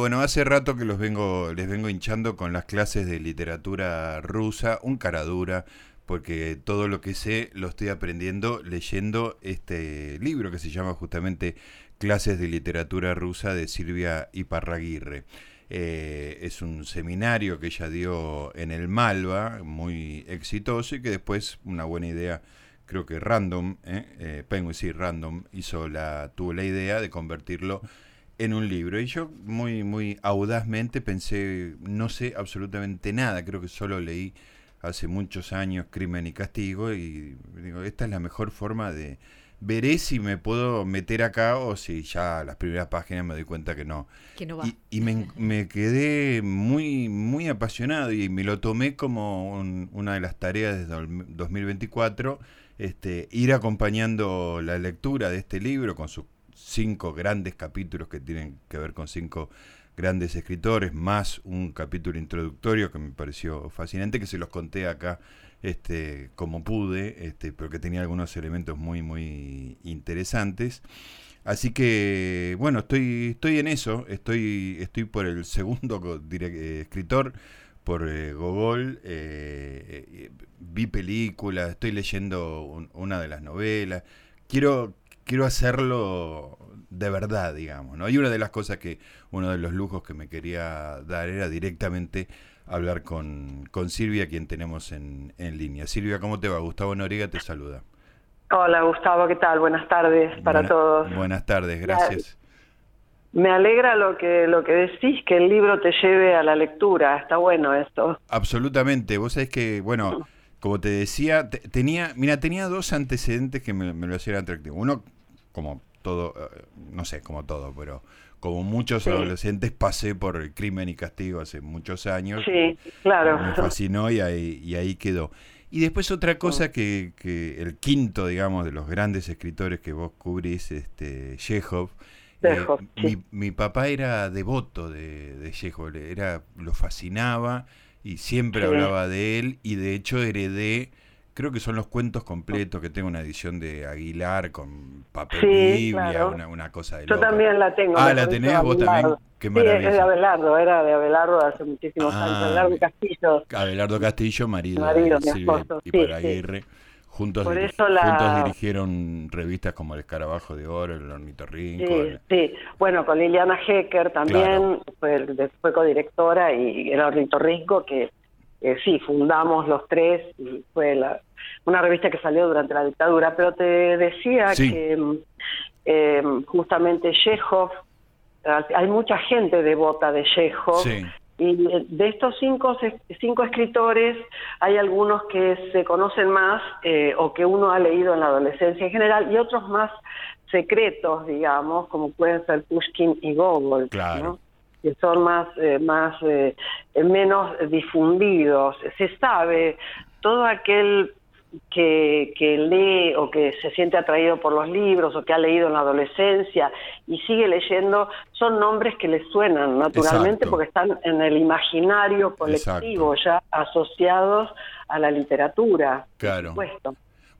Bueno, hace rato que los vengo, les vengo hinchando con las clases de literatura rusa, un cara dura, porque todo lo que sé lo estoy aprendiendo leyendo este libro que se llama justamente Clases de Literatura Rusa de Silvia Iparraguirre. Eh, es un seminario que ella dio en el Malva, muy exitoso y que después, una buena idea, creo que Random, eh, eh Penguin, sí, Random, hizo la, tuvo la idea de convertirlo en un libro. Y yo muy, muy audazmente pensé, no sé absolutamente nada, creo que solo leí hace muchos años Crimen y Castigo y digo, esta es la mejor forma de... Veré si me puedo meter acá o si ya las primeras páginas me doy cuenta que no. Que no va. Y, y me, me, quedé muy, muy apasionado y me lo tomé como una de las tareas de 2024, este, ir acompañando la lectura de este libro con sus cinco grandes capítulos que tienen que ver con cinco grandes escritores, más un capítulo introductorio que me pareció fascinante, que se los conté acá este, como pude, este, pero que tenía algunos elementos muy, muy interesantes. Así que, bueno, estoy, estoy en eso, estoy, estoy por el segundo eh, escritor, por eh, Gogol, eh, eh, vi películas, estoy leyendo una de las novelas, quiero, quiero hacerlo de verdad, digamos, ¿no? Y una de las cosas que, uno de los lujos que me quería dar era directamente hablar con, con Silvia, quien tenemos en, en línea. Silvia, ¿cómo te va? Gustavo Noriga te saluda. Hola Gustavo, ¿qué tal? Buenas tardes para todos. Buenas tardes, gracias. Me alegra lo que lo que decís, que el libro te lleve a la lectura, está bueno esto. Absolutamente, vos sabés que, bueno, como te decía, tenía, mira, tenía dos antecedentes que me, me lo hacían atractivo. Uno, como todo, eh, no sé, como todo, pero como muchos adolescentes pasé por el crimen y castigo hace muchos años. Sí, claro. Me fascinó y ahí, y ahí quedó. Y después otra cosa que, que, el quinto, digamos, de los grandes escritores que vos cubrís, este, Chekhov, eh, mi, mi, papá era devoto de, de Chekhov, era, lo fascinaba y siempre hablaba de él y de hecho heredé creo que son los cuentos completos, que tengo una edición de Aguilar con papel Biblia, una, una, cosa de Yo también la tengo. Ah, ¿la tenés vos también? Qué sí, es de Abelardo, era de Abelardo hace muchísimos ah, años, Abelardo Castillo. Abelardo Castillo, marido, marido de Silvia y sí, Aguirre. Juntos, juntos dirigieron revistas como El Escarabajo de Oro, El Ornitorrinco. Sí, sí. bueno, con Liliana Hecker también, fue, fue codirectora y El Ornitorrinco, que eh, sí, fundamos los tres, y fue la, una revista que salió durante la dictadura, pero te decía que eh, justamente Chekhov, hay mucha gente devota de Chekhov, y de estos cinco, cinco escritores hay algunos que se conocen más eh, o que uno ha leído en la adolescencia en general y otros más secretos, digamos, como pueden ser Pushkin y Gogol. Claro que son más, eh, más eh, menos difundidos. Se sabe, todo aquel que, que lee o que se siente atraído por los libros o que ha leído en la adolescencia y sigue leyendo, son nombres que le suenan naturalmente porque están en el imaginario colectivo ya asociados a la literatura. Claro.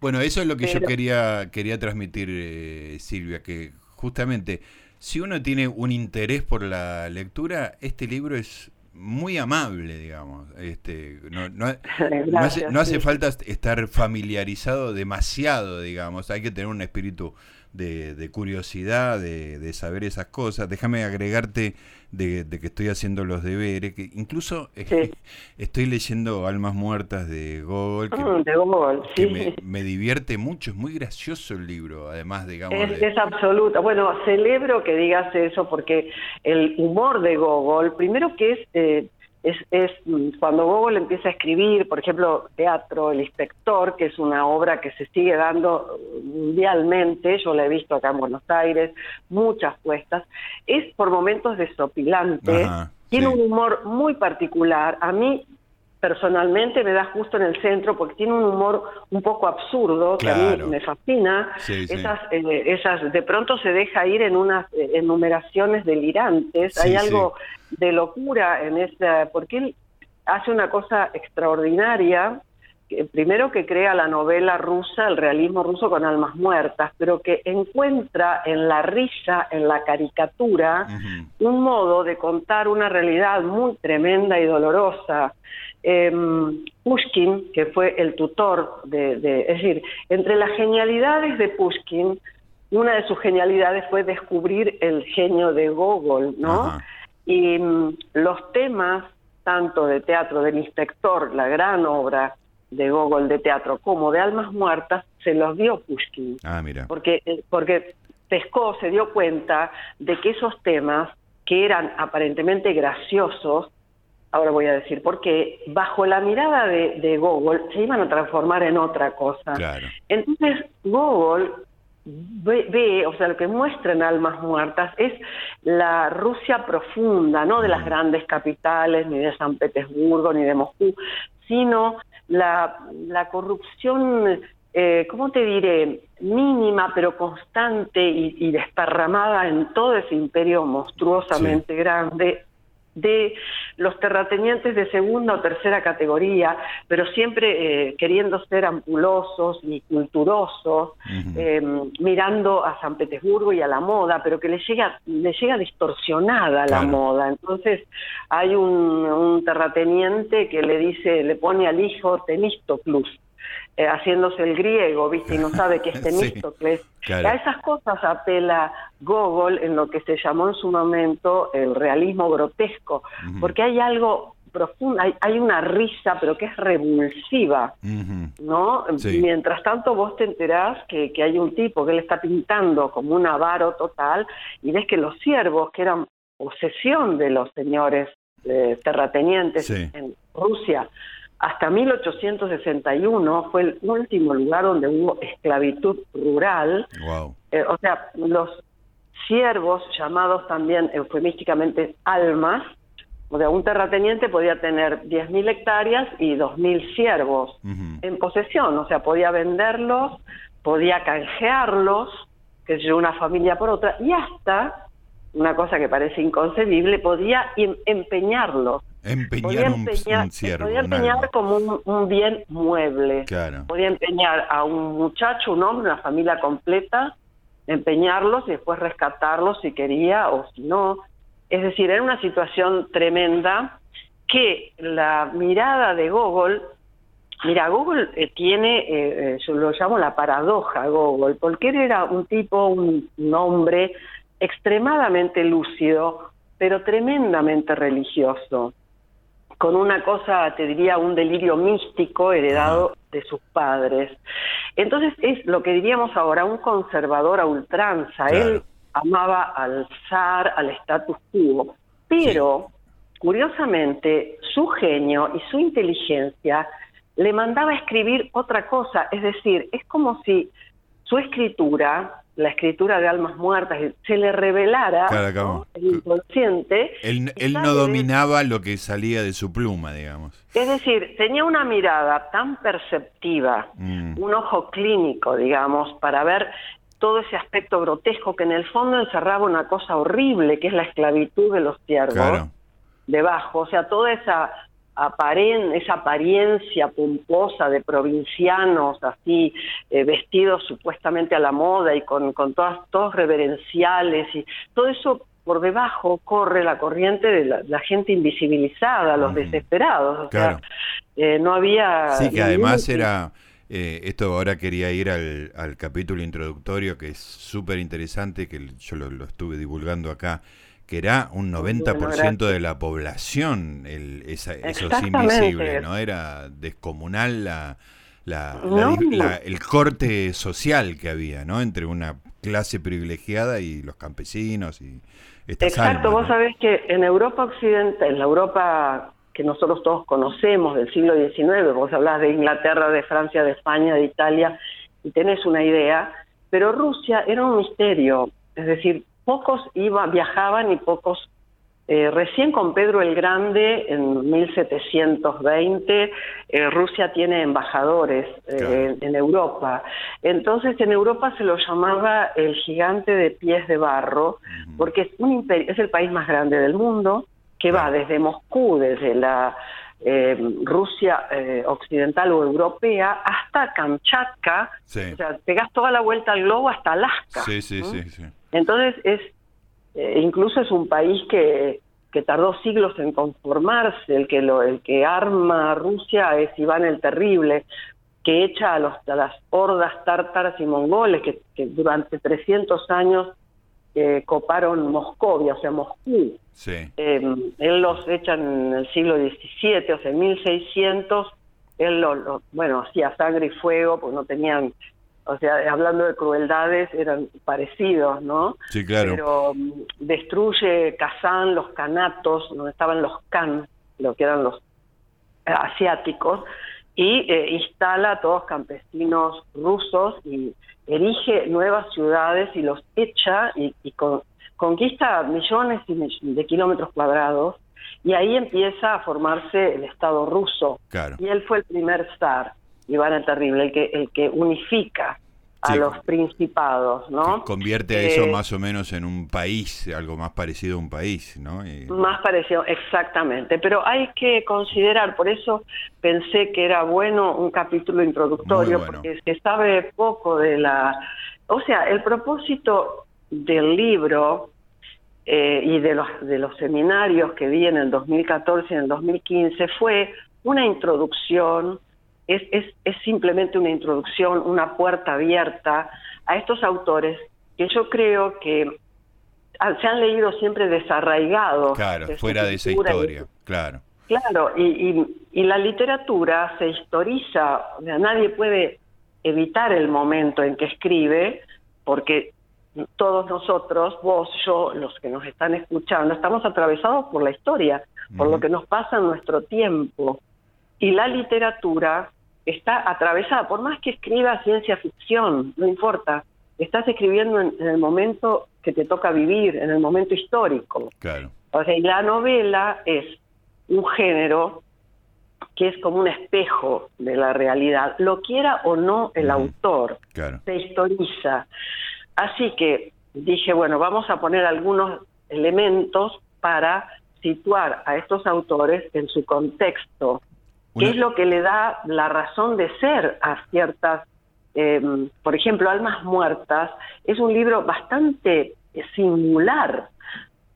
Bueno, eso es lo que yo quería, quería transmitir, eh, Silvia, que justamente si uno tiene un interés por la lectura, este libro es muy amable, digamos. Este, no, no, no, hace, falta estar familiarizado demasiado, digamos. Hay que tener un espíritu de, curiosidad, de, saber esas cosas. Déjame agregarte de, que estoy haciendo los deberes, que incluso eh, estoy leyendo Almas Muertas de Gogol, que, mm, me, divierte mucho, es muy gracioso el libro, además, digamos. Es, es absoluta. Bueno, celebro que digas eso porque el humor de Gogol, primero que es... Eh, es, es mm, cuando Gogol empieza a escribir, por ejemplo, teatro, El Inspector, que es una obra que se sigue dando mundialmente, yo la he visto acá en Buenos Aires, muchas puestas, es por momentos desopilante, tiene un humor muy particular, a mí personalmente me da justo en el centro porque tiene un humor un poco absurdo que a mí me fascina esas eh, esas de pronto se deja ir en unas eh, enumeraciones delirantes hay algo de locura en esa porque él hace una cosa extraordinaria primero que crea la novela rusa, el realismo ruso con almas muertas, pero que encuentra en la risa, en la caricatura, un modo de contar una realidad muy tremenda y dolorosa. Em, Pushkin, que fue el tutor de, es decir, entre las genialidades de Pushkin, una de sus genialidades fue descubrir el genio de Gogol, ¿no? Y mm, los temas tanto de teatro del inspector, la gran obra de Gogol de teatro, como de Almas Muertas, se los dio Pushkin. Ah, mira. Porque, eh, porque pescó, se dio cuenta de que esos temas, que eran aparentemente graciosos, ahora voy a decir por qué, bajo la mirada de, de Gogol se iban a transformar en otra cosa. Claro. Entonces, Gogol ve, o sea, lo que muestra en Almas Muertas es la Rusia profunda, no de las grandes capitales, ni de San Petersburgo, ni de Moscú, sino la, la corrupción, eh, ¿cómo te diré?, mínima pero constante y, y, desparramada en todo ese imperio monstruosamente grande de los terratenientes de segunda o tercera categoría, pero siempre eh, queriendo ser ampulosos y culturosos, eh, mirando a San Petersburgo y a la moda, pero que le llega, le llega distorsionada la moda. Entonces hay un, un terrateniente que le dice, le pone al hijo Temistoclus, eh, haciéndose el griego, ¿viste? Y no sabe qué es Temístocles. A esas cosas apela Gogol en lo que se llamó en su momento el realismo grotesco, porque hay algo profundo, hay, una risa, pero que es revulsiva, ¿no? Mientras tanto vos te enterás que, que hay un tipo que le está pintando como un avaro total y ves que los siervos, que eran posesión de los señores eh, terratenientes en Rusia, hasta 1861 fue el último lugar donde hubo esclavitud rural. Eh, o sea, los siervos, llamados también eufemísticamente almas, o sea, un terrateniente podía tener 10.000 hectáreas y 2.000 siervos en posesión, o sea, podía venderlos, podía canjearlos, que es una familia por otra, y hasta, una cosa que parece inconcebible, podía em-, empeñarlos Empeñar un, Podía empeñar como un, bien mueble. Podía empeñar a un muchacho, un hombre, una familia completa, empeñarlos y después rescatarlos si quería o si no. Es decir, era una situación tremenda que la mirada de Gogol, mira, Gogol eh, tiene, eh, eh, yo lo llamo la paradoja Gogol, porque él era un tipo, un hombre extremadamente lúcido, pero tremendamente religioso con una cosa, te diría, un delirio místico heredado de sus padres. Entonces es lo que diríamos ahora, un conservador a ultranza. Él amaba al zar, al status quo, pero curiosamente su genio y su inteligencia le mandaba a escribir otra cosa, es decir, es como si su escritura la escritura de almas muertas, se le revelara el inconsciente. Él, no dominaba lo que salía de su pluma, digamos. Es decir, tenía una mirada tan perceptiva, mm. un ojo clínico, digamos, para ver todo ese aspecto grotesco que en el fondo encerraba una cosa horrible, que es la esclavitud de los siervos. Debajo, o sea, toda esa esa apariencia pomposa de provincianos así eh, vestidos supuestamente a la moda y con, con todas, todos reverenciales y todo eso por debajo corre la corriente de la, gente invisibilizada, los desesperados. O sea, eh, no había... Sí, que además era... Eh, esto ahora quería ir al, al capítulo introductorio que es súper interesante, que yo lo, estuve divulgando acá, que era un 90% de la población el, esa, esos invisibles, ¿no? Era descomunal la, el corte social que había, ¿no? Entre una clase privilegiada y los campesinos y Exacto, vos sabés que en Europa occidental, en la Europa que nosotros todos conocemos del siglo XIX, vos hablás de Inglaterra, de Francia, de España, de Italia, y tenés una idea, pero Rusia era un misterio, es decir, pocos iban, viajaban y pocos eh, recién con Pedro el Grande, en 1720, eh, Rusia tiene embajadores eh, en Europa. Entonces, en Europa se lo llamaba el gigante de pies de barro, porque es, un es el país más grande del mundo, que va desde Moscú, desde la eh, Rusia eh, occidental o europea hasta Kamchatka, o sea, pegas toda la vuelta al globo hasta Alaska. Sí, sí, sí, Entonces es, eh, incluso es un país que, que tardó siglos en conformarse, el que, lo, el que arma a Rusia es Iván el Terrible, que echa a, los, a las hordas tártaras y mongoles que, que durante 300 años coparon Moscovia, o sea, Moscú. Sí. Eh, él los echa en el siglo XVII, o sea, en 1600, él lo, bueno, hacía sangre y fuego, pues no tenían, o sea, hablando de crueldades, eran parecidos, ¿no? Sí, claro. Pero mm, destruye Kazán, los canatos, donde estaban los Khan, lo que eran los eh, asiáticos, y eh, instala a todos campesinos rusos y erige nuevas ciudades y los echa y, conquista millones de kilómetros cuadrados y ahí empieza a formarse el Estado ruso. Y él fue el primer zar, Iván el Terrible, el que, el que unifica a los principados, ¿no? convierte a eso eh, más o menos en un país, algo más parecido a un país, ¿no? Más parecido, exactamente. Pero hay que considerar, por eso pensé que era bueno un capítulo introductorio, porque se sabe poco de la... O sea, el propósito del libro eh, y de los, de los seminarios que vi en el 2014 y en el 2015 fue una introducción es, es, es simplemente una introducción, una puerta abierta a estos autores que yo creo que se han leído siempre desarraigados. Claro, fuera de esa historia, claro. Claro, y, y, la literatura se historiza, nadie puede evitar el momento en que escribe, porque todos nosotros, vos, yo, los que nos están escuchando, estamos atravesados por la historia, por lo que nos pasa en nuestro tiempo. Y la literatura está atravesada, por más que escriba ciencia ficción, no importa, estás escribiendo en, el momento que te toca vivir, en el momento histórico. Claro. O sea, y la novela es un género que es como un espejo de la realidad, lo quiera o no el autor, se historiza. Así que dije, bueno, vamos a poner algunos elementos para situar a estos autores en su contexto ¿Qué es lo que le da la razón de ser a ciertas, eh, por ejemplo, Almas Muertas? Es un libro bastante singular,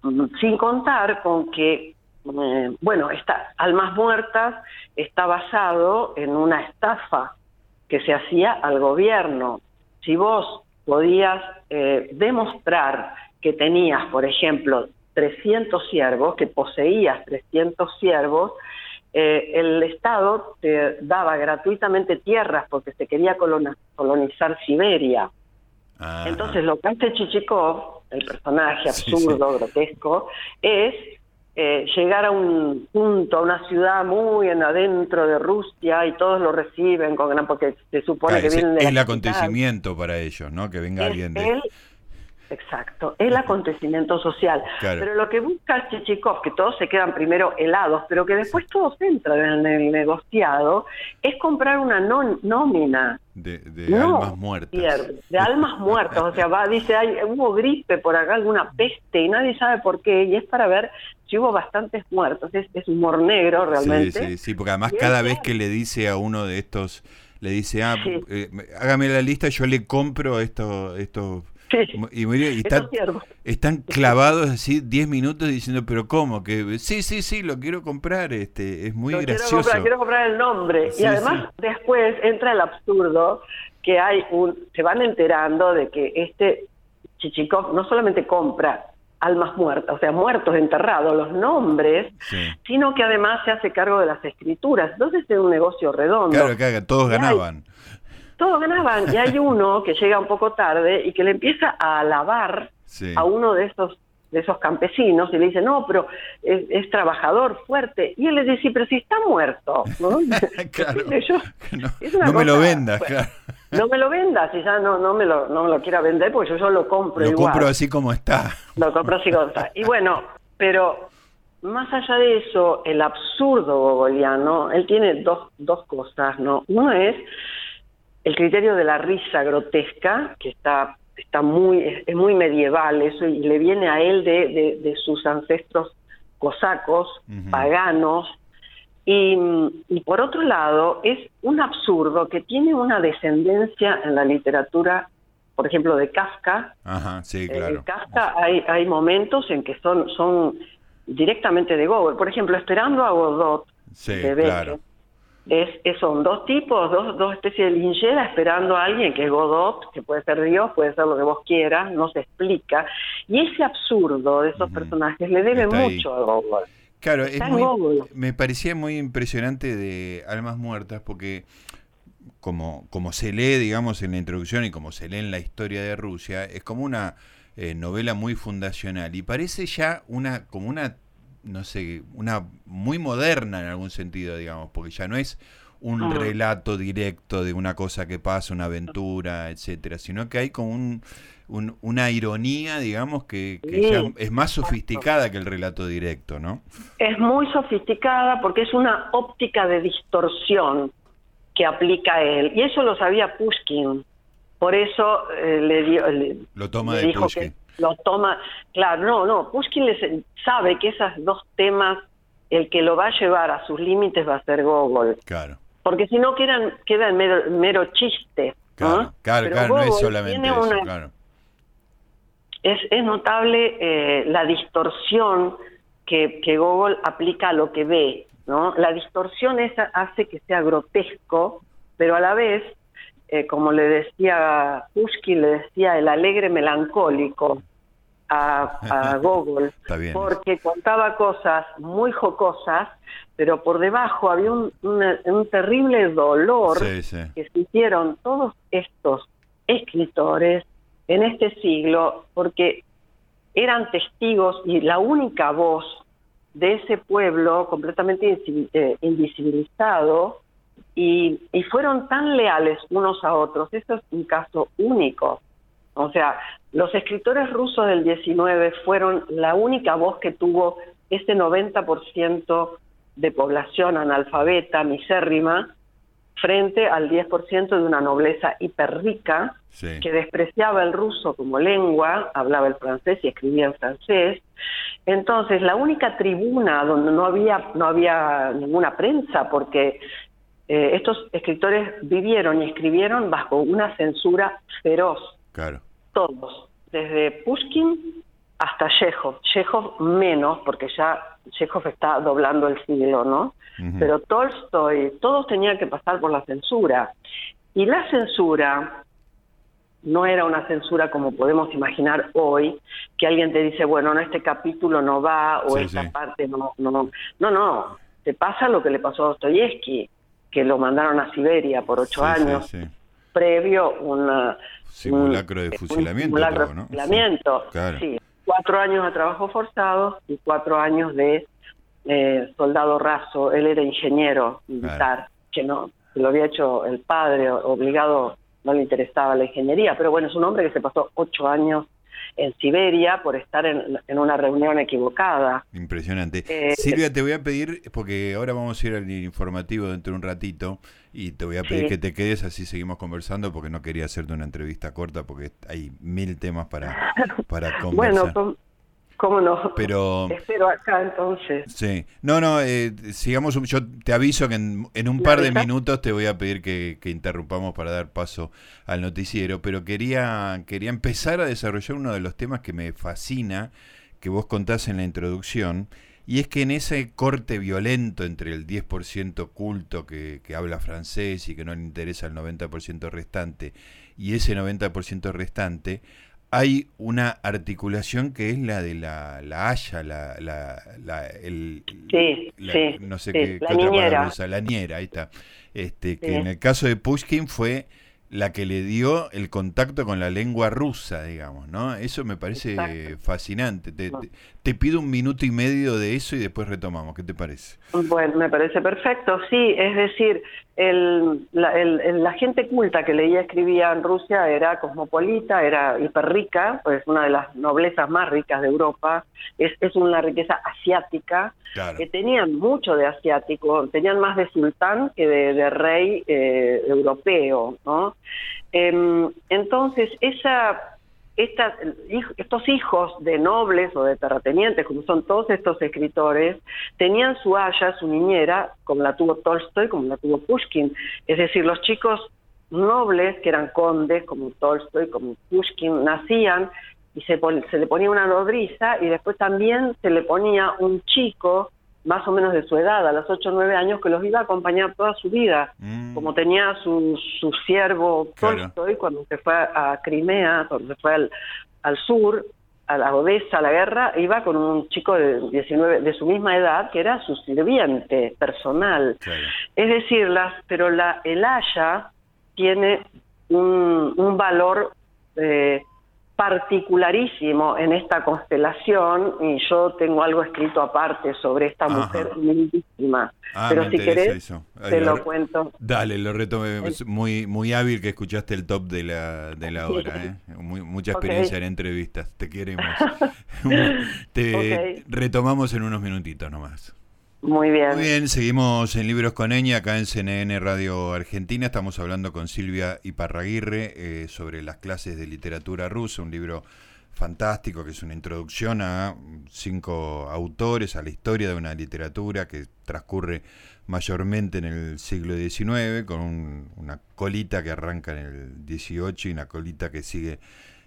mm, sin contar con que, eh, bueno, está, Almas Muertas está basado en una estafa que se hacía al gobierno. Si vos podías eh, demostrar que tenías, por ejemplo, 300 siervos, que poseías 300 siervos, eh, el Estado te daba gratuitamente tierras porque se quería colonizar Siberia. Entonces lo que hace Chichikov, el personaje absurdo, grotesco, es eh, llegar a un punto, a una ciudad muy en adentro de Rusia y todos lo reciben con gran porque se supone que viene es el acontecimiento para ellos, ¿no? Que venga alguien de Exacto, el acontecimiento social. Pero lo que busca Chichikov, que todos se quedan primero helados, pero que después todos entran en el negociado, es comprar una nómina. De, almas muertas. de almas muertas. O sea, va, dice, hay, hubo gripe por acá, alguna peste, y nadie sabe por qué, y es para ver si hubo bastantes muertos. Es, humor negro realmente. Sí, sí, sí, porque además cada vez que le dice a uno de estos, le dice, ah, eh, hágame la lista, yo le compro esto, estos y, están clavados así 10 minutos diciendo, pero ¿cómo? Que sí, sí, sí, lo quiero comprar, este es muy gracioso. Quiero comprar, el nombre. y además después entra el absurdo que hay un, se van enterando de que este Chichikov no solamente compra almas muertas, o sea, muertos enterrados, los nombres, sino que además se hace cargo de las escrituras. Entonces es un negocio redondo. Claro, que todos ganaban todos ganaban. Y hay uno que llega un poco tarde y que le empieza a alabar a uno de esos de esos campesinos y le dice, no, pero es, trabajador, fuerte. Y él le dice, pero si está muerto. No, no, me lo vendas, claro. No me lo vendas, y ya no, no, me lo, no me lo quiera vender, porque yo, yo lo compro lo compro así como está. Lo compro así como está. Y bueno, pero más allá de eso, el absurdo gogoliano, él tiene dos, dos cosas, ¿no? Uno es el criterio de la risa grotesca, que está, está muy, es muy medieval eso, y le viene a él de, de, sus ancestros cosacos, paganos, Y, y, por otro lado, es un absurdo que tiene una descendencia en la literatura, por ejemplo, de Kafka. Ajá, sí, Eh, claro. Kafka hay, hay momentos en que son, son directamente de Gogol. Por ejemplo, Esperando a Godot, Sí, de claro. Es, es- son dos tipos, dos, dos especies de linchera esperando a alguien que es Godot, que puede ser Dios, puede ser lo que vos quieras, no se explica. Y ese absurdo de esos personajes le debe Está ahí. mucho a Gogol. Claro, es muy- me parecía muy impresionante de Almas Muertas porque como, como se lee, digamos, en la introducción y como se lee en la historia de Rusia, es como una eh, novela muy fundacional y parece ya una como una, no sé, una muy moderna en algún sentido, digamos, porque ya no es un Ah. relato directo de una cosa que pasa, una aventura, etcétera, sino que hay como un, un- una ironía, digamos, que, que Sí, ya es más sofisticada que el relato directo, ¿no? Es muy sofisticada porque es una óptica de distorsión que aplica él. Y eso lo sabía Pushkin. Por eso eh, le dio... le- Lo toma le de dijo Pushkin. que lo toma, claro, no, no, Pushkin les- sabe que esos dos temas, el que lo va a llevar a sus límites va a ser Gogol, Claro, porque si no quedan, queda mero, mero chiste. ¿no? claro, claro, Pero claro, no es solamente eso, una- claro. es, es notable eh, la distorsión que, que Gogol aplica a lo que ve, ¿no? La distorsión esa hace que sea grotesco, pero a la vez, eh, como le decía Pushkin, le decía el alegre melancólico a, a Gogol, porque contaba cosas muy jocosas, pero por debajo había un, un terrible dolor Sí, sí. que sintieron todos estos escritores en este siglo porque eran testigos y la única voz de ese pueblo completamente eh, invisibilizado y, y fueron tan leales unos a otros. Eso es un caso único. O sea, los escritores rusos del 19 fueron la única voz que tuvo ese 90% de población analfabeta, misérrima, frente al 10% de una nobleza hiperrica sí. que despreciaba el ruso como lengua, hablaba el francés y escribía en francés. Entonces, la única tribuna donde no había no había ninguna prensa porque eh, estos escritores vivieron y escribieron bajo una censura feroz Claro. todos, desde Pushkin hasta Chekhov. Chekhov menos, porque ya Chekhov está doblando el siglo, ¿no? Pero Tolstoy, todos tenían que pasar por la censura. Y la censura no era una censura como podemos imaginar hoy, que alguien te dice, bueno, no, este capítulo no va o Sí, esta sí. parte no, no, no. No, no, te pasa lo que le pasó a Dostoyevsky, que lo mandaron a Siberia por ocho Sí, sí, años, sí. previo una Simulacro de un- fusilamiento, un simulacro creo, de fusilamiento, Sí, claro. Cuatro años de trabajo forzado y cuatro años de eh, soldado raso. Él era ingeniero militar, que no, que lo había hecho el padre, obligado, no le interesaba la ingeniería, pero bueno, es un hombre que se pasó ocho años en Siberia por estar en, en una reunión equivocada. Impresionante. Eh, Silvia, te voy a pedir, porque ahora vamos a ir al informativo dentro de un ratito, y te voy a pedir Sí. que te quedes, así seguimos conversando, porque no quería hacerte una entrevista corta, porque hay mil temas para, para conversar. Bueno, cómo no. Pero- Te espero acá entonces. Sí, no, no, eh, sigamos, un- yo te aviso que en, en un ¿Me par de minutos te voy a pedir que, que interrumpamos para dar paso al noticiero, pero quería, quería empezar a desarrollar uno de los temas que me fascina, que vos contás en la introducción, y es que en ese corte violento entre el 10% culto que, que habla francés y que no le interesa el 90% restante, y ese 90% restante, hay una articulación que es la de la, la haya, la, la, la- el, Sí, la- sí, no sé sí, qué, la qué otra palabra usa, la niñera, ahí está. Este, que en el caso de Pushkin fue la que le dio el contacto con la lengua rusa, digamos, ¿no? Eso me parece Exacto. fascinante. Te, te- te pido un minuto y medio de eso y después retomamos. ¿Qué te parece? Bueno, me parece perfecto, sí, es decir, el, la, el- la gente culta que leía y escribía en Rusia era cosmopolita, era hiperrica, pues una de las noblezas más ricas de Europa, es, es una riqueza asiática, Claro. que tenían mucho de asiático, tenían más de sultán que de, de rey eh, europeo, ¿no? Em, entonces, esa estos hijos de nobles o de terratenientes, como son todos estos escritores, tenían su haya, su niñera, como la tuvo Tolstoy, como la tuvo Pushkin. Es decir, los chicos nobles, que eran condes, como Tolstoy, como Pushkin, nacían y se, se le ponía una nodriza y después también se le ponía un chico más o menos de su edad, a los 8 o 9 años, que los iba a acompañar toda su vida. Mm. Como tenía su, su siervo Tolstoy cuando se fue a, Crimea, cuando se fue al, al, sur, a la Odessa, a la guerra, iba con un chico de 19, de su misma edad, que era su sirviente personal. Es decir, las, pero la, el Haya tiene un, un valor eh, particularísimo en esta constelación y yo tengo algo escrito aparte sobre esta mujer lindísima. Ah, Pero si querés, te lo, cuento. Dale, lo retomé. muy, muy hábil que escuchaste el top de la, de la hora. ¿eh? mucha experiencia en entrevistas. Te queremos. te retomamos en unos minutitos nomás. Muy bien. Muy bien, seguimos en Libros con Eña, acá en CNN Radio Argentina. Estamos hablando con Silvia Iparraguirre eh, sobre las clases de literatura rusa, un libro fantástico que es una introducción a cinco autores, a la historia de una literatura que transcurre mayormente en el siglo XIX, con una colita que arranca en el XVIII y una colita que sigue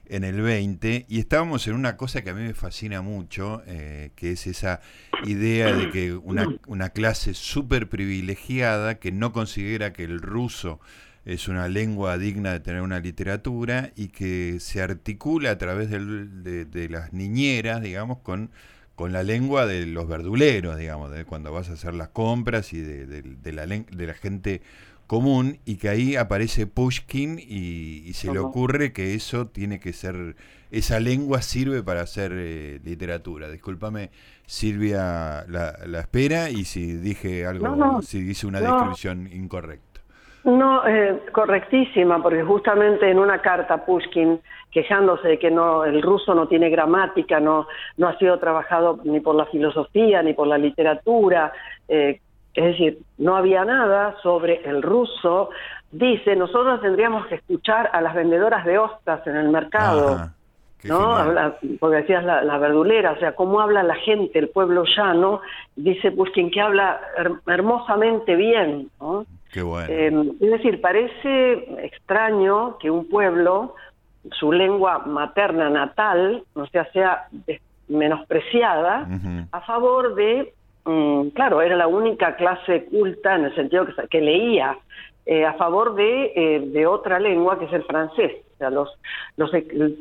en el 20 y estábamos en una cosa que a mí me fascina mucho, eh, que es esa idea de que una, una clase súper privilegiada que no considera que el ruso es una lengua digna de tener una literatura y que se articula a través de, de, las niñeras, digamos, con, con la lengua de los verduleros, digamos, de cuando vas a hacer las compras y de, de la gente común y que ahí aparece Pushkin y, se le ocurre que eso tiene que ser, esa lengua sirve para hacer eh, literatura. Discúlpame, Silvia, la, espera y si dije algo, si hice una descripción incorrecta. No, eh, correctísima, porque justamente en una carta Pushkin quejándose de que no el ruso no tiene gramática, no no ha sido trabajado ni por la filosofía ni por la literatura, eh, es decir, no había nada sobre el ruso. Dice, nosotros tendríamos que escuchar a las vendedoras de ostras en el mercado. ¿no? porque decías la, verdulera, o sea, cómo habla la gente, el pueblo llano, dice quien que habla hermosamente bien, ¿no? Qué bueno. Em, es decir, parece extraño que un pueblo, su lengua materna natal, no sea, sea menospreciada a favor de Mm, claro, era la única clase culta en el sentido que, leía eh, a favor de, eh, de, otra lengua que es el francés. O sea, los, los,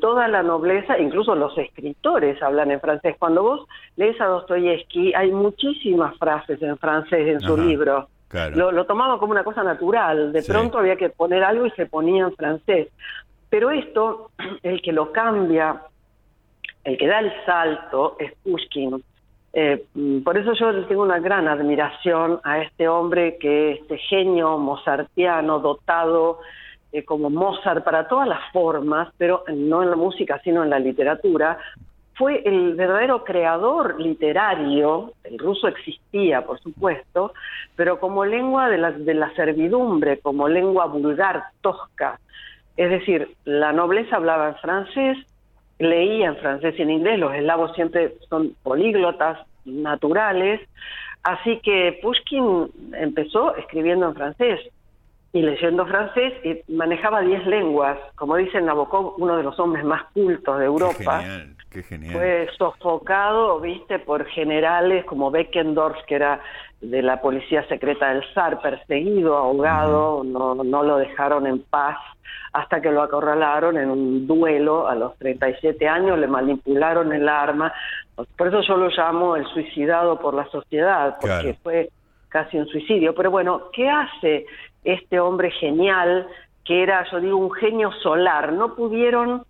toda la nobleza, incluso los escritores hablan en francés. Cuando vos lees a Dostoyevsky, hay muchísimas frases en francés en su libro. Lo, lo tomaba como una cosa natural. De pronto había que poner algo y se ponía en francés. Pero esto, el que lo cambia, el que da el salto, es Pushkin eh, por eso yo tengo una gran admiración a este hombre que este genio mozartiano dotado eh, como Mozart para todas las formas, pero no en la música sino en la literatura, fue el verdadero creador literario, el ruso existía por supuesto, pero como lengua de la, de la servidumbre, como lengua vulgar, tosca. Es decir, la nobleza hablaba en francés, leía en francés y en inglés, los eslavos siempre son políglotas naturales, así que Pushkin empezó escribiendo en francés y leyendo francés y manejaba diez lenguas, como dice Nabokov, uno de los hombres más cultos de Europa. Qué genial, Fue sofocado, viste, por generales como Beckendorf, que era de la policía secreta del zar, perseguido, ahogado, no, no lo dejaron en paz hasta que lo acorralaron en un duelo a los 37 años, le manipularon el arma. Por eso yo lo llamo el suicidado por la sociedad, porque fue casi un suicidio. Pero bueno, ¿qué hace este hombre genial, que era, yo digo, un genio solar? No pudieron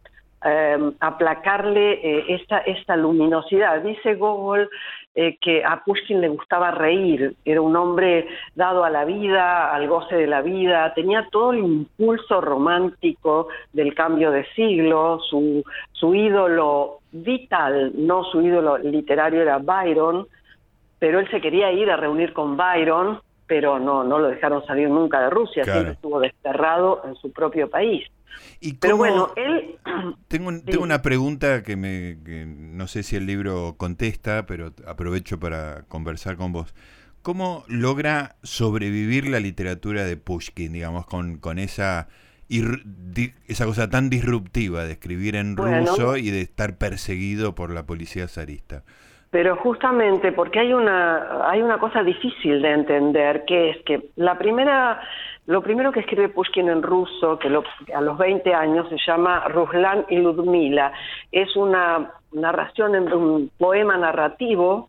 eh, aplacarle eh, esta, esta luminosidad. Dice Gogol eh, que a Pushkin le gustaba reír, era un hombre dado a la vida, al goce de la vida, tenía todo el impulso romántico del cambio de siglo, su, su ídolo vital, no su ídolo literario era Byron, pero él se quería ir a reunir con Byron, pero no, no lo dejaron salir nunca de Rusia, siempre estuvo desterrado en su propio país. ¿Y Pero bueno, él... Tengo, un- Sí. tengo una pregunta que, me, que no sé si el libro contesta, pero aprovecho para conversar con vos. ¿Cómo logra sobrevivir la literatura de Pushkin, digamos, con, con esa, ir- di- esa cosa tan disruptiva de escribir en Bueno. ruso y de estar perseguido por la policía zarista? Pero justamente porque hay una hay una cosa difícil de entender que es que la primera lo primero que escribe Pushkin en ruso que lo- a los 20 años se llama Ruslan y Ludmila es una narración un poema narrativo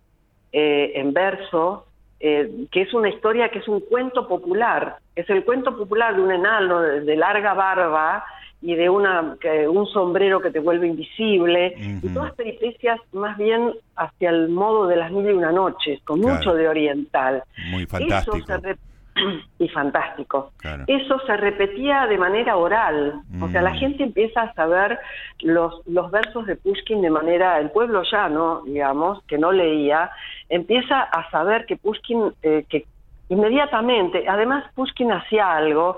eh, en verso eh, que es una historia que es un cuento popular es el cuento popular de un enano de, larga barba y de una que- un sombrero que te vuelve invisible y Ujú. todas peripecias más bien hacia el modo de las mil y una noches, con Claro. mucho de oriental. Muy fantástico. Eso se y fantástico. Claro. Eso se repetía de manera oral, o sea, la Mm. gente empieza a saber los, los versos de Pushkin de manera, el pueblo llano, digamos, que no leía, empieza a saber que Pushkin, eh, que inmediatamente, además Pushkin hacía algo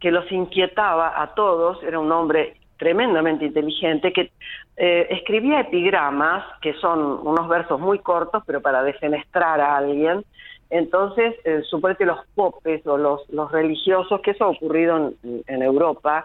que los inquietaba a todos, era un hombre tremendamente inteligente, que eh, escribía epigramas, que son unos versos muy cortos, pero para defenestrar a alguien. Entonces, eh, suponete los popes o los, los religiosos, que eso ha ocurrido en, en Europa,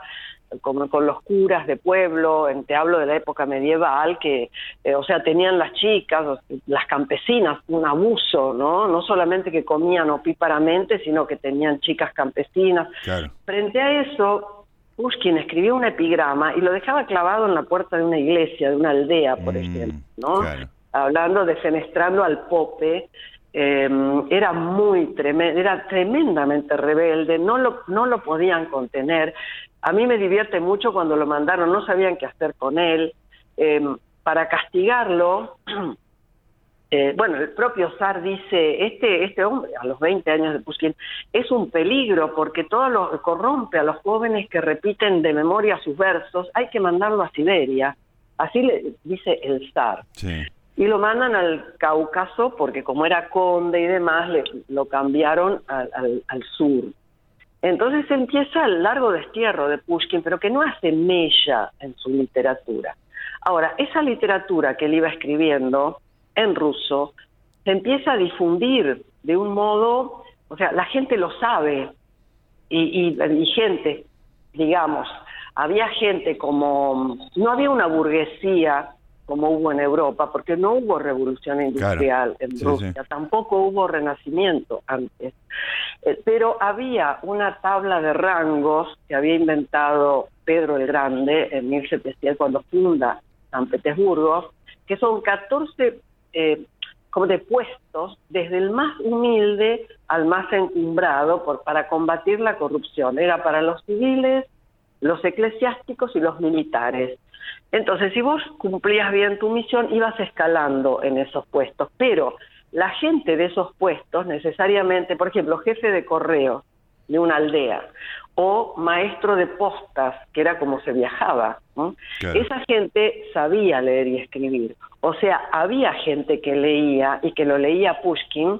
como con los curas de pueblo, en, te hablo de la época medieval, que, eh, o sea, tenían las chicas, las campesinas, un abuso, ¿no? No solamente que comían opíparamente, sino que tenían chicas campesinas. Claro. Frente a eso, Pushkin escribió un epigrama y lo dejaba clavado en la puerta de una iglesia, de una aldea, por Mm, ejemplo, ¿no? claro. Hablando de fenestrando al pope, eh, era muy tremendo, era tremendamente rebelde, no lo, no lo podían contener. A mí me divierte mucho cuando lo mandaron, no sabían qué hacer con él. Eh, para castigarlo, eh, bueno, el propio zar dice, este, este hombre, a los 20 años de Pushkin, es un peligro porque todo lo corrompe a los jóvenes que repiten de memoria sus versos, hay que mandarlo a Siberia. Así le dice el zar. Sí. Y lo mandan al Cáucaso porque como era conde y demás, le, lo cambiaron al, al- sur. Entonces empieza el largo destierro de Pushkin, pero que no hace mella en su literatura. Ahora, esa literatura que él iba escribiendo en ruso se empieza a difundir de un modo, o sea, la gente lo sabe, y, y- y gente, digamos, había gente como, no había una burguesía como hubo en Europa, porque no hubo revolución industrial en sí, Rusia, sí. tampoco hubo renacimiento antes, Eh, pero había una tabla de rangos que había inventado Pedro el Grande en 1700 cuando funda San Petersburgo, que son 14 eh, como de puestos, desde el más humilde al más encumbrado, por, para combatir la corrupción. Era para los civiles, los eclesiásticos y los militares. Entonces, si vos cumplías bien tu misión, ibas escalando en esos puestos, pero la gente de esos puestos necesariamente, por ejemplo, jefe de correo de una aldea o maestro de postas, que era como se viajaba, ¿no? Claro. esa gente sabía leer y escribir. O sea, había gente que leía y que lo leía Pushkin,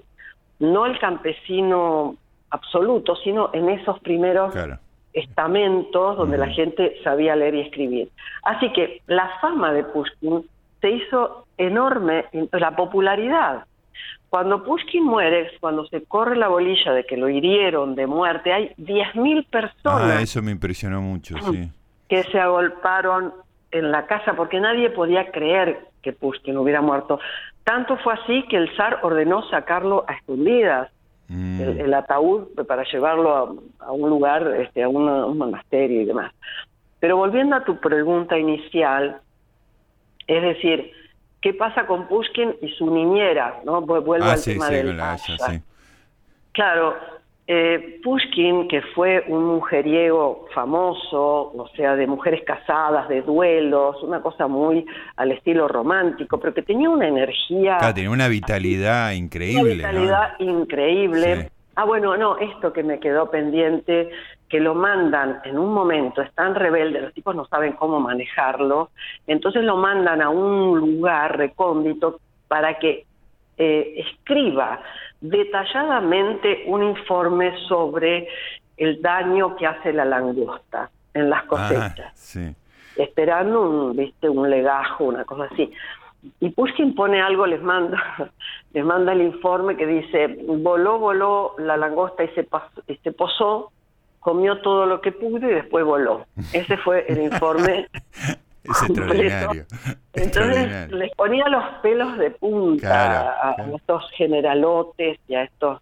no el campesino absoluto, sino en esos primeros Claro. Estamentos donde la gente sabía leer y escribir. Así que la fama de Pushkin se hizo enorme, la popularidad. Cuando Pushkin muere, cuando se corre la bolilla de que lo hirieron de muerte, hay 10.000 personas Ah, eso me impresionó mucho, sí. que se agolparon en la casa porque nadie podía creer que Pushkin hubiera muerto. Tanto fue así que el zar ordenó sacarlo a escondidas, Mm, el, el ataúd para llevarlo a, a un lugar, este, a una- un monasterio y demás. Pero volviendo a tu pregunta inicial, es decir, ¿qué pasa con Pushkin y su niñera? ¿no? Vu- Vuelvo ah, al sí, tema del la sí. Claro, eh, Pushkin, que fue un mujeriego famoso, o sea, de mujeres casadas, de duelos, una cosa muy al estilo romántico, pero que tenía una energía, Claro, tenía una vitalidad una increíble, vitalidad increíble. Sí. Ah, bueno, no, esto que me quedó pendiente, que lo mandan en un momento, es tan rebelde, los tipos no saben cómo manejarlo, entonces lo mandan a un lugar recóndito para que eh, escriba detalladamente un informe sobre el daño que hace la langosta. en las cosechas, esperando un, ¿viste? un legajo, una cosa así. Y Pushkin pone algo, les manda, les manda el informe que dice, voló, voló la langosta y se, y se posó, comió todo lo que pudo y después voló. Ese fue el informe. es extraordinario. Entonces les ponía los pelos de punta a, estos generalotes y a estos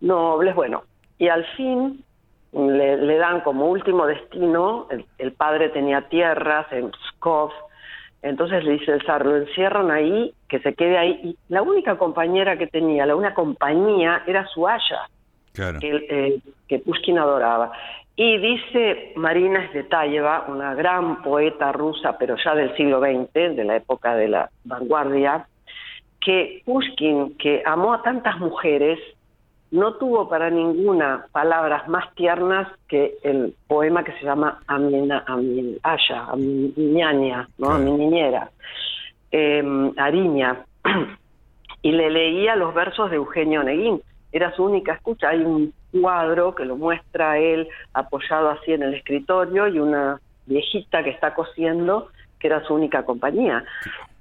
nobles. Bueno, y al fin le, dan como último destino, el, padre tenía tierras en Pskov, entonces le dice el zar, lo encierran ahí, que se quede ahí. Y la única compañera que tenía, la única compañía, era su haya, que, eh, que Pushkin adoraba. Y dice Marina Svetayeva, una gran poeta rusa, pero ya del siglo XX, de la época de la vanguardia, que Pushkin, que amó a tantas mujeres, no tuvo para ninguna palabras más tiernas que el poema que se llama a mi, a mi Aya, a mi ñaña, ¿no? a mi niñera, eh, Ariña, y le leía los versos de Eugenio Neguín. Era su única escucha. Hay un cuadro que lo muestra él apoyado así en el escritorio y una viejita que está cosiendo, que era su única compañía.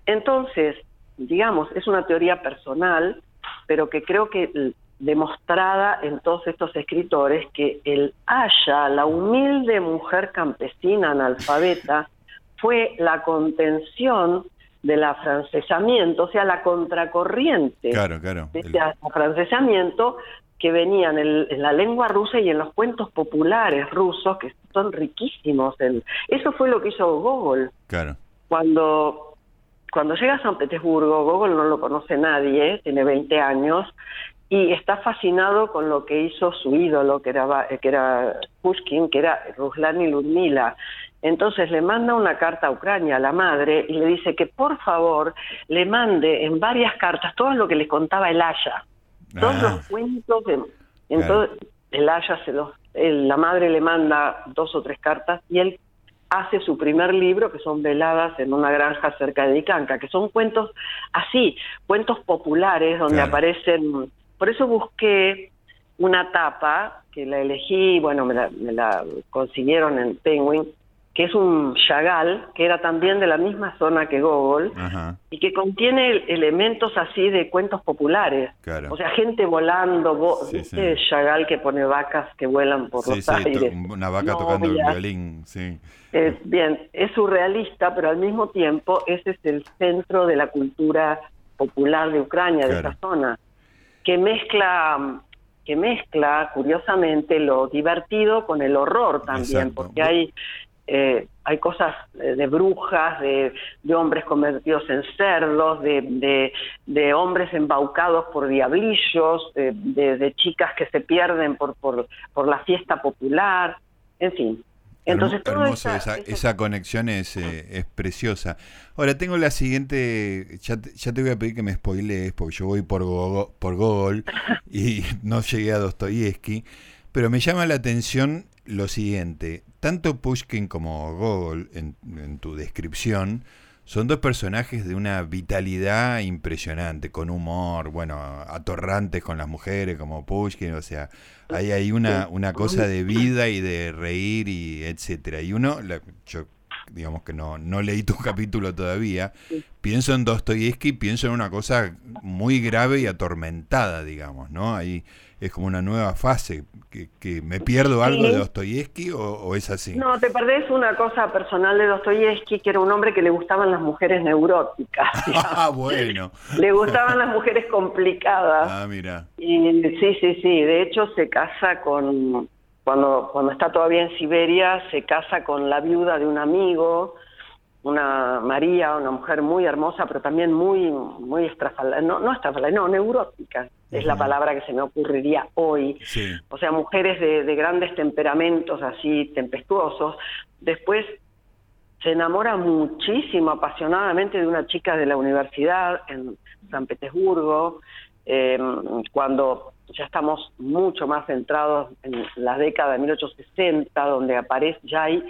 Entonces, digamos, es una teoría personal, pero que creo que demostrada en todos estos escritores que el Haya, la humilde mujer campesina analfabeta, fue la contención del afrancesamiento, o sea, la contracorriente claro, claro. de ese afrancesamiento que venían en, en, la lengua rusa y en los cuentos populares rusos, que son riquísimos. En, eso fue lo que hizo Gogol. Claro. Cuando, cuando llega a San Petersburgo, Gogol no lo conoce nadie, tiene 20 años, y está fascinado con lo que hizo su ídolo, que era, que era Pushkin, que era Ruslani Ludmila. Entonces le manda una carta a Ucrania, a la madre, y le dice que por favor le mande en varias cartas todo lo que le contaba el Haya. Todos los ah. cuentos. entonces el Haya se los. la madre le manda dos o tres cartas y él hace su primer libro, que son veladas en una granja cerca de Icanca, que son cuentos así, cuentos populares donde aparecen por eso busqué una tapa que la elegí, bueno, me la, consiguieron en Penguin, que es un Chagall, que era también de la misma zona que Gogol, y que contiene elementos así de cuentos populares. O sea, gente volando, sí, Chagall que pone vacas que vuelan por los aires. Una vaca tocando el violín, sí. bien, es surrealista, pero al mismo tiempo ese es el centro de la cultura popular de Ucrania, de esa zona que mezcla que mezcla curiosamente lo divertido con el horror también, porque hay eh, hay cosas eh, de brujas, de, de, hombres convertidos en cerdos, de, de, de hombres embaucados por diablillos, de, de, chicas que se pierden por, por, por la fiesta popular, en fin. Entonces, Hermoso, esa, esa, conexión es, eh, es, preciosa. Ahora, tengo la siguiente, ya te, ya te voy a pedir que me spoilees, porque yo voy por Google, por Google y no llegué a Dostoyevsky, pero me llama la atención lo siguiente, tanto Pushkin como Gogol en, en tu descripción son dos personajes de una vitalidad impresionante, con humor, bueno, atorrantes con las mujeres como Pushkin, o sea, ahí hay una, una cosa de vida y de reír y etcétera. Y uno, yo digamos que no, no leí tu capítulo todavía, pienso en Dostoyevsky, pienso en una cosa muy grave y atormentada, digamos, ¿no? Ahí es como una nueva fase, que, me pierdo algo de Dostoyevsky o, es así. No, te perdés una cosa personal de Dostoyevsky, que era un hombre que le gustaban las mujeres neuróticas. ah, bueno. Le gustaban las mujeres complicadas. Ah, mira. Y, sí, sí, sí, de hecho se casa con, cuando, cuando está todavía en Siberia, se casa con la viuda de un amigo, una María, una mujer muy hermosa, pero también muy, muy estrafalaria, no, no estrafalaria, no, neurótica, es la palabra que se me ocurriría hoy. O sea, mujeres de, de, grandes temperamentos así tempestuosos. Después se enamora muchísimo, apasionadamente de una chica de la universidad en San Petersburgo, eh, cuando ya estamos mucho más centrados en la década de 1860, donde aparece, ya hay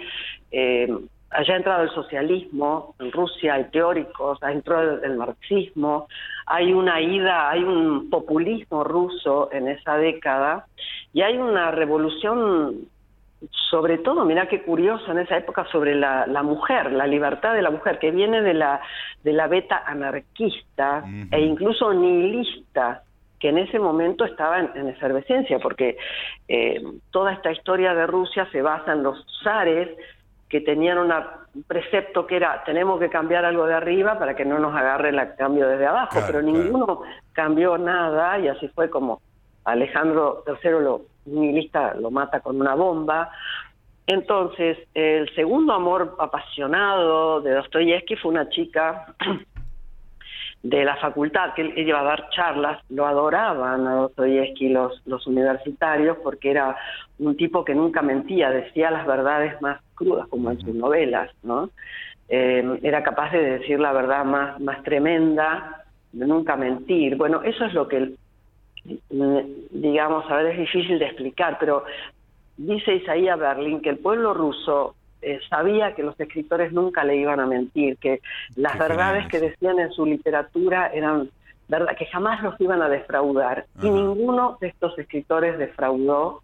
eh, allá ha entrado el socialismo, en Rusia hay teóricos, ha entrado el, marxismo, hay una ida, hay un populismo ruso en esa década y hay una revolución sobre todo, mira qué curioso en esa época sobre la, mujer, la libertad de la mujer, que viene de la, de la beta anarquista e incluso nihilista, que en ese momento estaba en, efervescencia, porque eh, toda esta historia de Rusia se basa en los zares que tenían un precepto que era tenemos que cambiar algo de arriba para que no nos agarre el cambio desde abajo, pero ninguno cambió nada y así fue como Alejandro III lo nihilista lo mata con una bomba. Entonces, el segundo amor apasionado de Dostoyevsky fue una chica de la facultad, que él, iba a dar charlas, lo adoraban a Dostoyevsky los, los universitarios porque era un tipo que nunca mentía, decía las verdades más crudas, como en sus novelas, ¿no? Eh, era capaz de decir la verdad más, más tremenda, de nunca mentir. Bueno, eso es lo que, mm, digamos, a ver, es difícil de explicar, pero dice Isaías Berlin que el pueblo ruso eh, sabía que los escritores nunca le iban a mentir, que las verdades que decían en su literatura eran verdad, que jamás los iban a defraudar. Y ninguno de estos escritores defraudó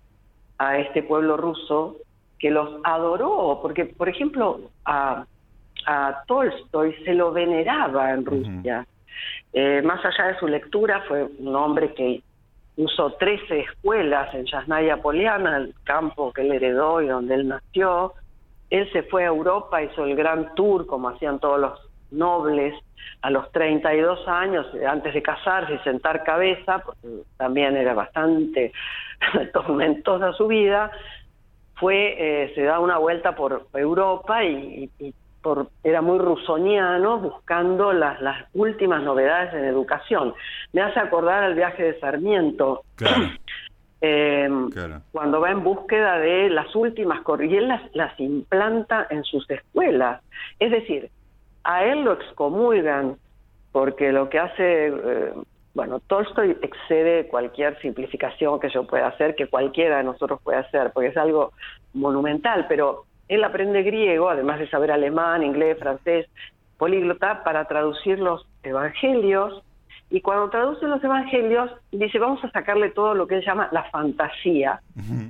a este pueblo ruso que los adoró, porque, por ejemplo, a, a Tolstoy se lo veneraba en Rusia. Eh, más allá de su lectura, fue un hombre que usó 13 escuelas en Yasnaya Poliana, el campo que él heredó y donde él nació, él se fue a Europa, hizo el gran tour, como hacían todos los nobles, a los 32 años, antes de casarse y sentar cabeza, porque también era bastante tormentosa su vida, fue, eh, se da una vuelta por Europa y, por, era muy rusoniano buscando las, las últimas novedades en educación. Me hace acordar al viaje de Sarmiento. Eh, cuando va en búsqueda de las últimas y él las, implanta en sus escuelas. Es decir, a él lo excomulgan porque lo que hace, eh, bueno, Tolstoy excede cualquier simplificación que yo pueda hacer, que cualquiera de nosotros puede hacer, porque es algo monumental, pero él aprende griego, además de saber alemán, inglés, francés, políglota, para traducir los evangelios y cuando traduce los evangelios, dice, vamos a sacarle todo lo que él llama la fantasía.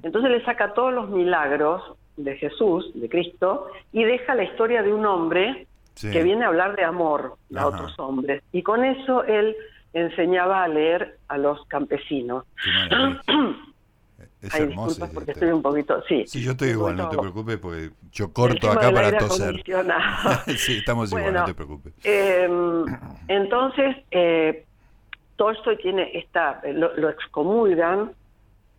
Entonces le saca todos los milagros de Jesús, de Cristo, y deja la historia de un hombre que viene a hablar de amor a otros hombres. Y con eso él enseñaba a leer a los campesinos. Es hermoso. porque estoy un poquito, sí. Sí, yo estoy igual, no te preocupes, porque yo corto acá para toser. sí, estamos igual, no te preocupes. Em, entonces, eh, Tolstoy tiene esta, lo, lo, excomulgan,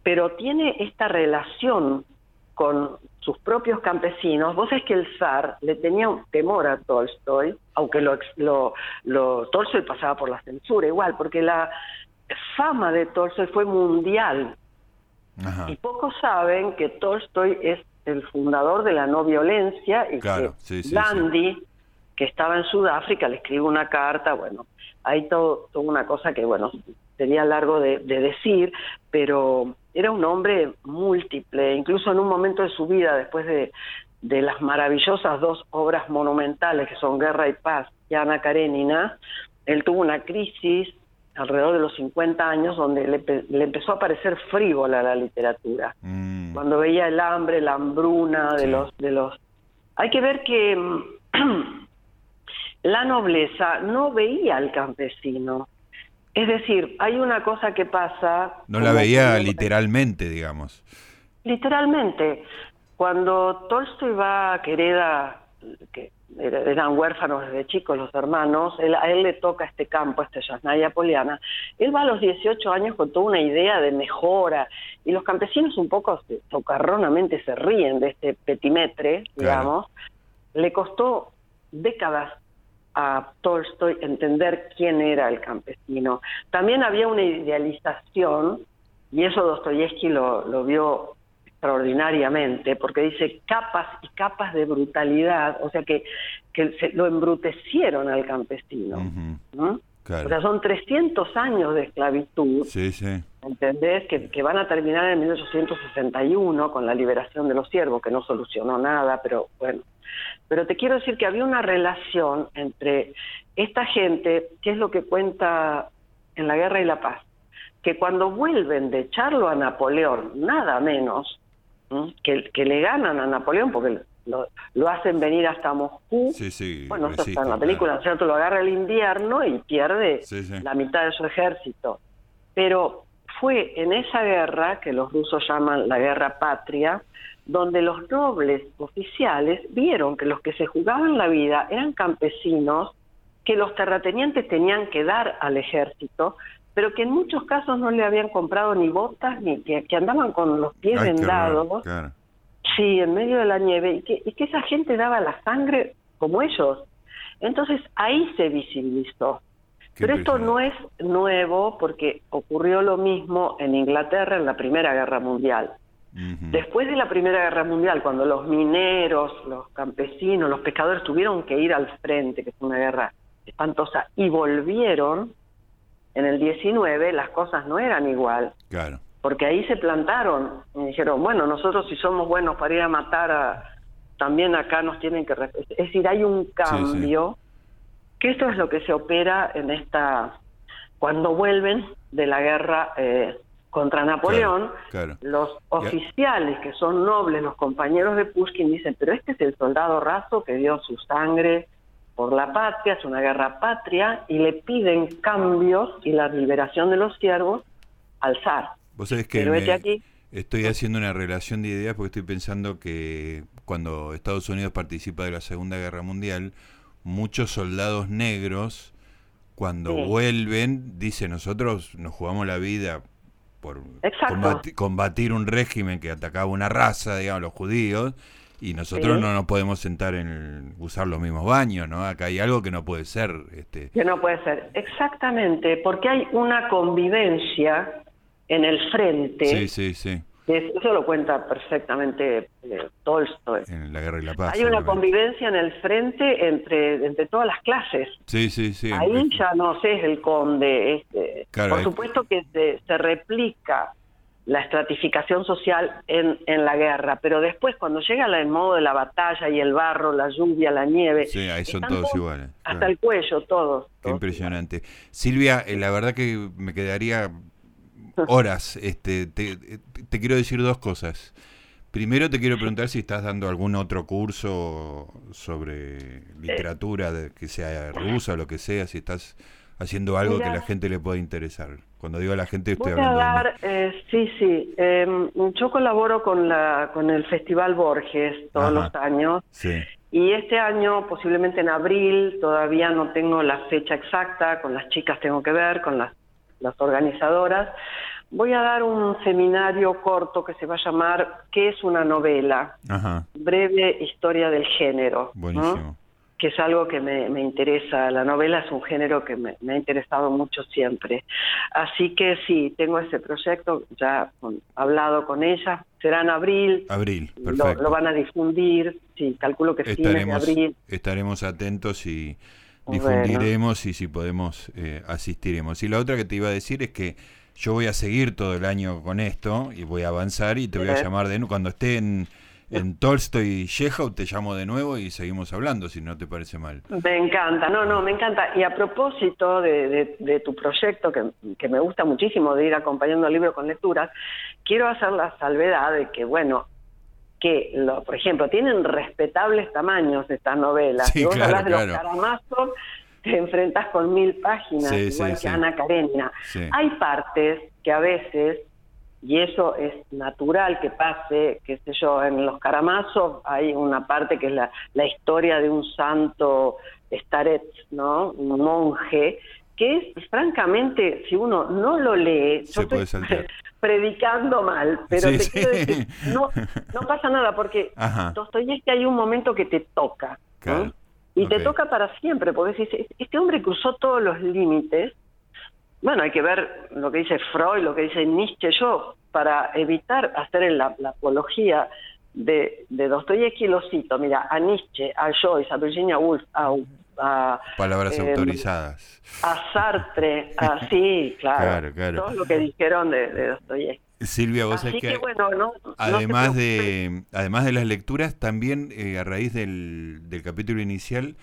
pero tiene esta relación con sus propios campesinos. Vos es que el zar le tenía un temor a Tolstoy, aunque lo, lo, lo Tolstoy pasaba por la censura igual, porque la fama de Tolstoy fue mundial. Y pocos saben que Tolstoy es el fundador de la no violencia y que Gandhi, que estaba en Sudáfrica, le escribe una carta, bueno, hay toda una cosa que, bueno, sería largo de, decir, pero era un hombre múltiple, incluso en un momento de su vida, después de, de las maravillosas dos obras monumentales que son Guerra y Paz y Ana Karenina, él tuvo una crisis alrededor de los 50 años donde le, empezó a parecer frívola la literatura. Mm. Cuando veía el hambre, la hambruna de los de los Hay que ver que la nobleza no veía al campesino. Es decir, hay una cosa que pasa... No la veía literalmente, digamos. Literalmente. Cuando Tolstoy va a Quereda, que eran huérfanos desde chicos los hermanos, a él le toca este campo, este Yasnaya Poliana, él va a los 18 años con toda una idea de mejora, y los campesinos un poco socarronamente se ríen de este petimetre, digamos, le costó décadas a Tolstoy entender quién era el campesino. También había una idealización, y eso Dostoyevsky lo, lo vio extraordinariamente, porque dice capas y capas de brutalidad, o sea que, que se, lo embrutecieron al campesino. O sea, son 300 años de esclavitud, sí, sí. ¿entendés? Que, que, van a terminar en 1861 con la liberación de los siervos, que no solucionó nada, pero bueno, pero te quiero decir que había una relación entre esta gente, que es lo que cuenta en la Guerra y la Paz, que cuando vuelven de echarlo a Napoleón, nada menos, que, que, le ganan a Napoleón porque lo, lo hacen venir hasta Moscú. Sí, sí, bueno, esto está en la película, ¿cierto? Lo agarra el invierno y pierde la mitad de su ejército. Pero fue en esa guerra, que los rusos llaman la guerra patria, donde los nobles oficiales vieron que los que se jugaban la vida eran campesinos que los terratenientes tenían que dar al ejército, pero que en muchos casos no le habían comprado ni botas, ni que, andaban con los pies vendados, sí, en medio de la nieve, y que, y que esa gente daba la sangre como ellos. Entonces ahí se visibilizó. pero esto no es nuevo porque ocurrió lo mismo en Inglaterra en la Primera Guerra Mundial. Después de la Primera Guerra Mundial, cuando los mineros, los campesinos, los pescadores tuvieron que ir al frente, que fue una guerra espantosa, y volvieron, en el 19 las cosas no eran igual. Claro. Porque ahí se plantaron y dijeron, bueno, nosotros si somos buenos para ir a matar a... También acá nos tienen que... Es decir, hay un cambio, que esto es lo que se opera en esta... Cuando vuelven de la guerra eh, contra Napoleón, los oficiales que son nobles, los compañeros de Pushkin, dicen, pero este es el soldado raso que dio su sangre por la patria, es una guerra patria, y le piden cambios y la liberación de los siervos al zar. Vos sabés que estoy haciendo una relación de ideas porque estoy pensando que cuando Estados Unidos participa de la Segunda Guerra Mundial, muchos soldados negros, cuando vuelven, dicen, nosotros nos jugamos la vida por combatir, un régimen que atacaba una raza, digamos, los judíos, y nosotros no nos podemos sentar en usar los mismos baños, ¿no? Acá hay algo que no puede ser. Este... Que no puede ser, exactamente, porque hay una convivencia en el frente. Sí, sí, sí. Eso lo cuenta perfectamente eh, Tolstoy. En la Guerra y la Paz. Hay una convivencia en el frente entre, entre todas las clases. Sí, sí, sí. Ahí ya no sé, es el conde. Este. Por supuesto que se replica la estratificación social en, en la guerra, pero después cuando llega el modo de la batalla y el barro, la lluvia, la nieve, sí, ahí son todos, iguales. Hasta el cuello, todos. Qué impresionante. Silvia, eh, la verdad que me quedaría horas. este te, te, quiero decir dos cosas. Primero te quiero preguntar si estás dando algún otro curso sobre literatura, que sea rusa o lo que sea, si estás haciendo algo que a la gente le pueda interesar. Cuando digo a la gente estoy hablando dar, eh, sí, sí. Em, yo colaboro con la con el Festival Borges todos los años. Y este año, posiblemente en abril, todavía no tengo la fecha exacta, con las chicas tengo que ver, con las, las organizadoras. Voy a dar un seminario corto que se va a llamar ¿Qué es una novela? Breve historia del género. Buenísimo que es algo que me, interesa. La novela es un género que me, ha interesado mucho siempre. Así que sí, tengo ese proyecto, ya hablado con ella, será en abril. Abril, perfecto. Lo, van a difundir, sí, calculo que estaremos, abril. Estaremos atentos y difundiremos y si podemos eh, asistiremos. Y la otra que te iba a decir es que yo voy a seguir todo el año con esto y voy a avanzar y te voy a llamar de nuevo cuando esté en en Tolstoy y Chekhov te llamo de nuevo y seguimos hablando, si no te parece mal. Me encanta, no, no, me encanta. Y a propósito de, tu proyecto, que, me gusta muchísimo de ir acompañando el libro con lecturas, quiero hacer la salvedad de que, bueno, que, lo, por ejemplo, tienen respetables tamaños estas novelas. si vos hablas de los Karamazov, te enfrentas con mil páginas, igual que Ana Karenina. Hay partes que a veces y eso es natural que pase, qué sé yo, en los Caramazos hay una parte que es la, la historia de un santo Staret, ¿no? Un monje, que es, francamente, si uno no lo lee, yo estoy predicando mal, pero te quiero decir, no, no pasa nada, porque que hay un momento que te toca, y te toca para siempre, porque este hombre cruzó todos los límites, bueno, hay que ver lo que dice Freud, lo que dice Nietzsche. Yo, para evitar hacer la, apología de, de Dostoyevsky, lo cito, mira, a Nietzsche, a Joyce, a Virginia Woolf, a... Palabras em, autorizadas. A Sartre, sí, claro, Todo lo que dijeron de, de Dostoyevsky. Silvia, vos sabés que, además de además de las lecturas, también eh, a raíz del, del capítulo inicial,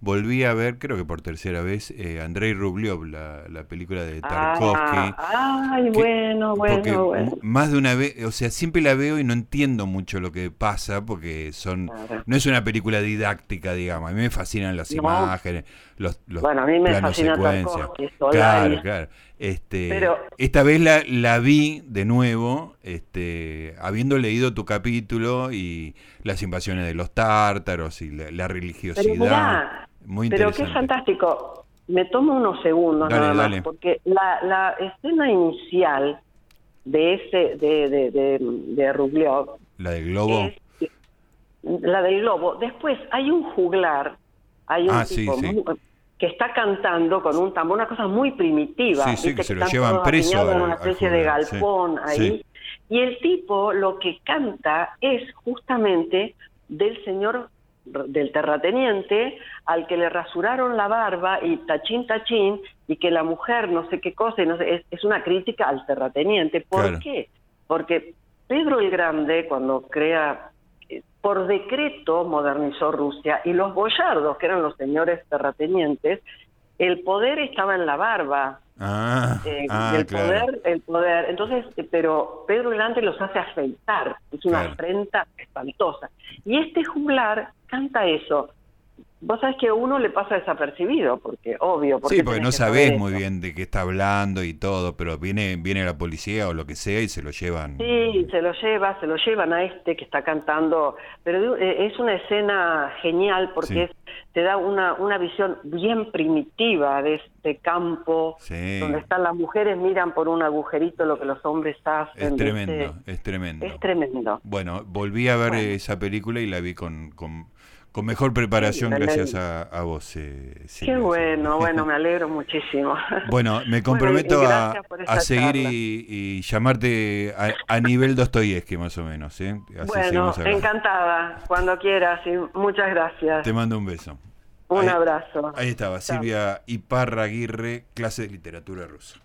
volví a ver, creo que por tercera vez, eh, Andrei Rublev, la, la película de Tarkovsky. Ah, ay, bueno, bueno, bueno. Más de una vez, o sea, siempre la veo y no entiendo mucho lo que pasa porque son no es una película didáctica, digamos. A mí me fascinan las imágenes, los, los bueno, a mí me planos secuencia. Claro, Solari. claro. Este, Pero- esta vez la, la vi de nuevo, este, habiendo leído tu capítulo y las invasiones de los tártaros y la, la Pero religiosidad. mirá, Muy pero qué fantástico. Me tomo unos segundos Dale, nada más, dale. porque la, la escena inicial de ese de de, de, de Rublev La del globo. es la del globo. Después hay un juglar, hay un Ah, sí, tipo sí. muy- que está cantando con un tambor, una cosa muy primitiva. Sí, sí, que se lo llevan preso en una especie de sí. galpón ahí. Sí. Y el tipo lo que canta es justamente del señor del terrateniente al que le rasuraron la barba y tachín tachín y que la mujer no sé qué cosa y no sé, es, es una crítica al terrateniente. ¿Por Claro. qué? Porque Pedro el Grande cuando crea eh, por decreto modernizó Rusia y los boyardos que eran los señores terratenientes el poder estaba en la barba Ah, eh, ah, el claro. poder, el poder. Entonces, eh, pero Pedro Grande los hace afeitar, es una Claro. afrenta espantosa. Y este juglar canta eso. Vos sabés que a uno le pasa desapercibido, porque obvio. Sí, porque no sabés muy bien de qué está hablando y todo, pero viene, viene la policía o lo que sea y se lo llevan. Sí, se lo lleva, se lo llevan a este que está cantando, pero eh, es una escena genial porque Sí. es- te da una, una visión bien primitiva de este campo, Sí. donde están las mujeres, miran por un agujerito lo que los hombres hacen. Es tremendo, es tremendo. Es tremendo. Bueno, volví a ver Bueno. esa película y la vi con, con, con mejor preparación Sí, gracias a, a vos. eh, Qué Silvia. bueno, bueno, me alegro muchísimo. Bueno, me comprometo a, seguir y, y llamarte a, a nivel Dostoyevsky más o menos. ¿eh? Así bueno, encantada, cuando quieras y muchas gracias. Te mando un beso. Un Ahí- abrazo. Ahí estaba, Chao. Silvia Iparra Aguirre, clase de literatura rusa.